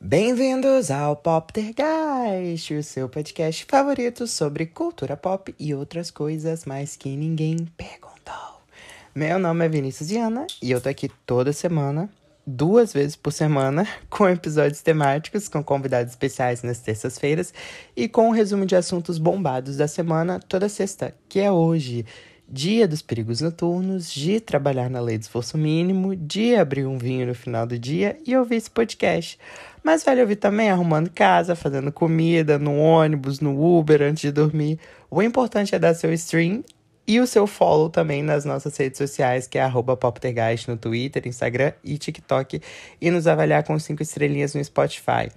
Bem-vindos ao Poptergeist, o seu podcast favorito sobre cultura pop e outras coisas mais que ninguém perguntou. Meu nome é Vinícius Diana e eu tô aqui toda semana, duas vezes por semana, com episódios temáticos com convidados especiais nas terças-feiras e com um resumo de assuntos bombados da semana toda sexta, que é hoje dia dos perigos noturnos, de trabalhar na lei do esforço mínimo, de abrir um vinho no final do dia e ouvir esse podcast. Mas vale ouvir também arrumando casa, fazendo comida, no ônibus, no Uber, antes de dormir. O importante é dar seu stream e o seu follow também nas nossas redes sociais, que é poptergeist no Twitter, Instagram e TikTok, e nos avaliar com cinco estrelinhas no Spotify.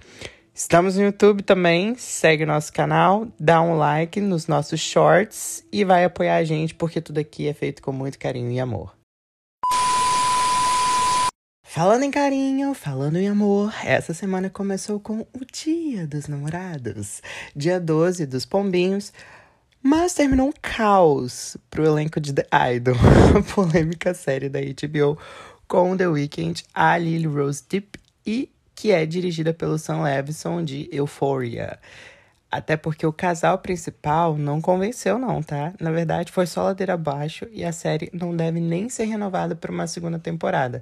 Estamos no YouTube também, segue nosso canal, dá um like nos nossos shorts e vai apoiar a gente, porque tudo aqui é feito com muito carinho e amor. Falando em carinho, falando em amor, essa semana começou com o Dia dos Namorados, dia 12 dos Pombinhos, mas terminou um caos pro elenco de The Idol, a polêmica série da HBO com The Weeknd, a Lily Rose Depp e que é dirigida pelo Sam Levinson de Euphoria. Até porque o casal principal não convenceu, não, tá? Na verdade, foi só ladeira abaixo e a série não deve nem ser renovada para uma segunda temporada.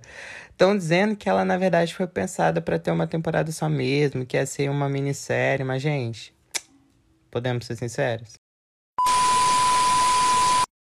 Estão dizendo que ela, na verdade, foi pensada para ter uma temporada só mesmo, que ia ser uma minissérie, mas, gente, podemos ser sinceros?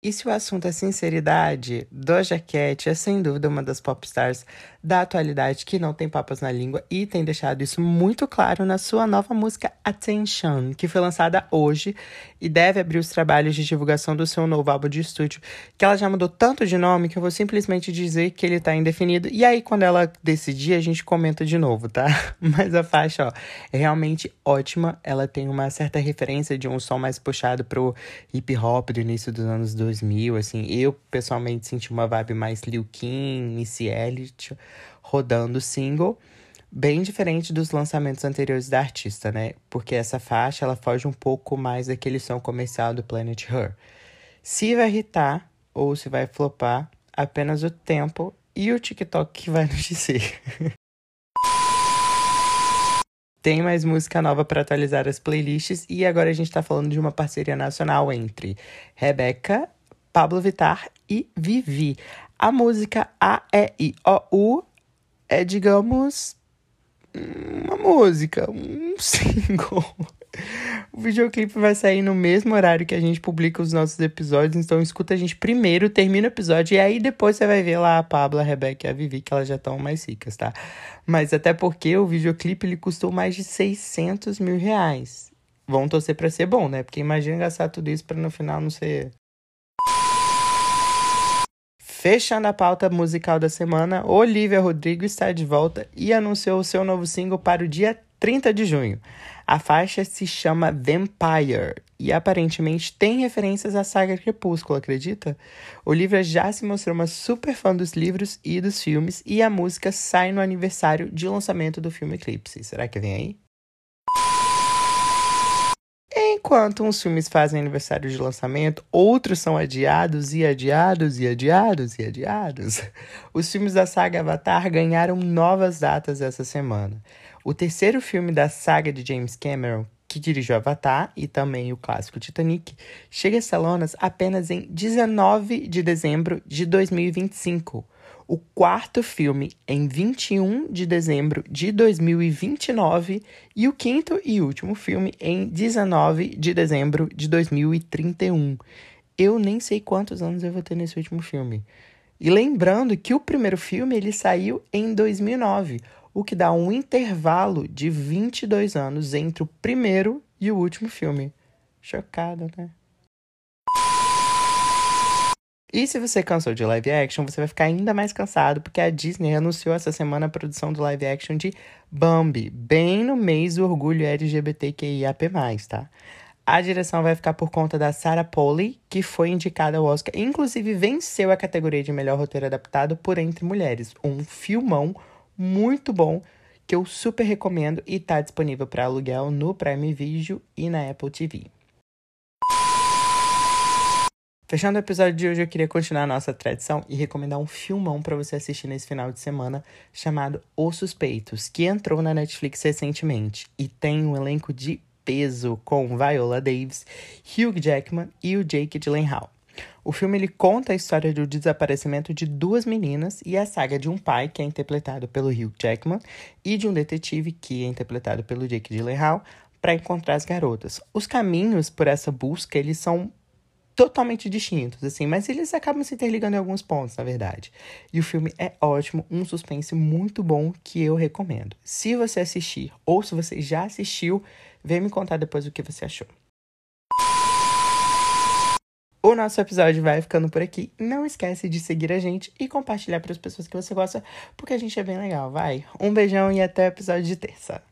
E se o assunto é sinceridade, Doja Cat é sem dúvida uma das popstars da atualidade que não tem papas na língua e tem deixado isso muito claro na sua nova música Attention, que foi lançada hoje e deve abrir os trabalhos de divulgação do seu novo álbum de estúdio, que ela já mudou tanto de nome que eu vou simplesmente dizer que ele tá indefinido. E aí, quando ela decidir, a gente comenta de novo, tá? Mas a faixa, ó, é realmente ótima. Ela tem uma certa referência de um som mais puxado pro hip hop do início dos anos 2000 2000, assim. Eu, pessoalmente, senti uma vibe mais Lil Kim, Missy Elliott, rodando single. Bem diferente dos lançamentos anteriores da artista, né? Porque essa faixa, ela foge um pouco mais daquele som comercial do Planet Her. Se vai irritar ou se vai flopar, apenas o tempo e o TikTok que vai nos dizer. Tem mais música nova para atualizar as playlists e agora a gente tá falando de uma parceria nacional entre Rebeca Pablo Vittar e Vivi. A música A, E, I, O, U é, digamos, uma música, um single. O videoclipe vai sair no mesmo horário que a gente publica os nossos episódios, então escuta a gente primeiro, termina o episódio, e aí depois você vai ver lá a Pablo, a Rebeca e a Vivi, que elas já estão mais ricas, tá? Mas até porque o videoclipe ele custou mais de 600 mil reais. Vão torcer pra ser bom, né? Porque imagina gastar tudo isso pra no final não ser Fechando a pauta musical da semana, Olivia Rodrigo está de volta e anunciou o seu novo single para o dia 30 de junho. A faixa se chama Vampire e aparentemente tem referências à saga Crepúsculo, acredita? Olivia já se mostrou uma super fã dos livros e dos filmes e a música sai no aniversário de lançamento do filme Eclipse. Será que vem aí? Enquanto uns filmes fazem aniversário de lançamento, outros são adiados e adiados e adiados e adiados. Os filmes da saga Avatar ganharam novas datas essa semana. O terceiro filme da saga de James Cameron, que dirigiu Avatar e também o clássico Titanic, chega a salonas apenas em 19 de dezembro de 2025 o quarto filme em 21 de dezembro de 2029 e o quinto e último filme em 19 de dezembro de 2031. Eu nem sei quantos anos eu vou ter nesse último filme. E lembrando que o primeiro filme ele saiu em 2009, o que dá um intervalo de 22 anos entre o primeiro e o último filme. Chocada, né? E se você cansou de live action, você vai ficar ainda mais cansado, porque a Disney anunciou essa semana a produção do live action de Bambi, bem no mês do orgulho LGBTQIAP+, tá? A direção vai ficar por conta da Sarah Polley, que foi indicada ao Oscar, inclusive venceu a categoria de melhor roteiro adaptado por Entre Mulheres. Um filmão muito bom que eu super recomendo e tá disponível para aluguel no Prime Video e na Apple TV. Fechando o episódio de hoje, eu queria continuar a nossa tradição e recomendar um filmão para você assistir nesse final de semana chamado Os Suspeitos, que entrou na Netflix recentemente e tem um elenco de peso com Viola Davis, Hugh Jackman e o Jake Gyllenhaal. O filme ele conta a história do desaparecimento de duas meninas e a saga de um pai, que é interpretado pelo Hugh Jackman, e de um detetive, que é interpretado pelo Jake Gyllenhaal, para encontrar as garotas. Os caminhos por essa busca, eles são totalmente distintos, assim, mas eles acabam se interligando em alguns pontos, na verdade. E o filme é ótimo, um suspense muito bom que eu recomendo. Se você assistir ou se você já assistiu, vem me contar depois o que você achou. O nosso episódio vai ficando por aqui. Não esquece de seguir a gente e compartilhar para as pessoas que você gosta, porque a gente é bem legal, vai. Um beijão e até o episódio de terça.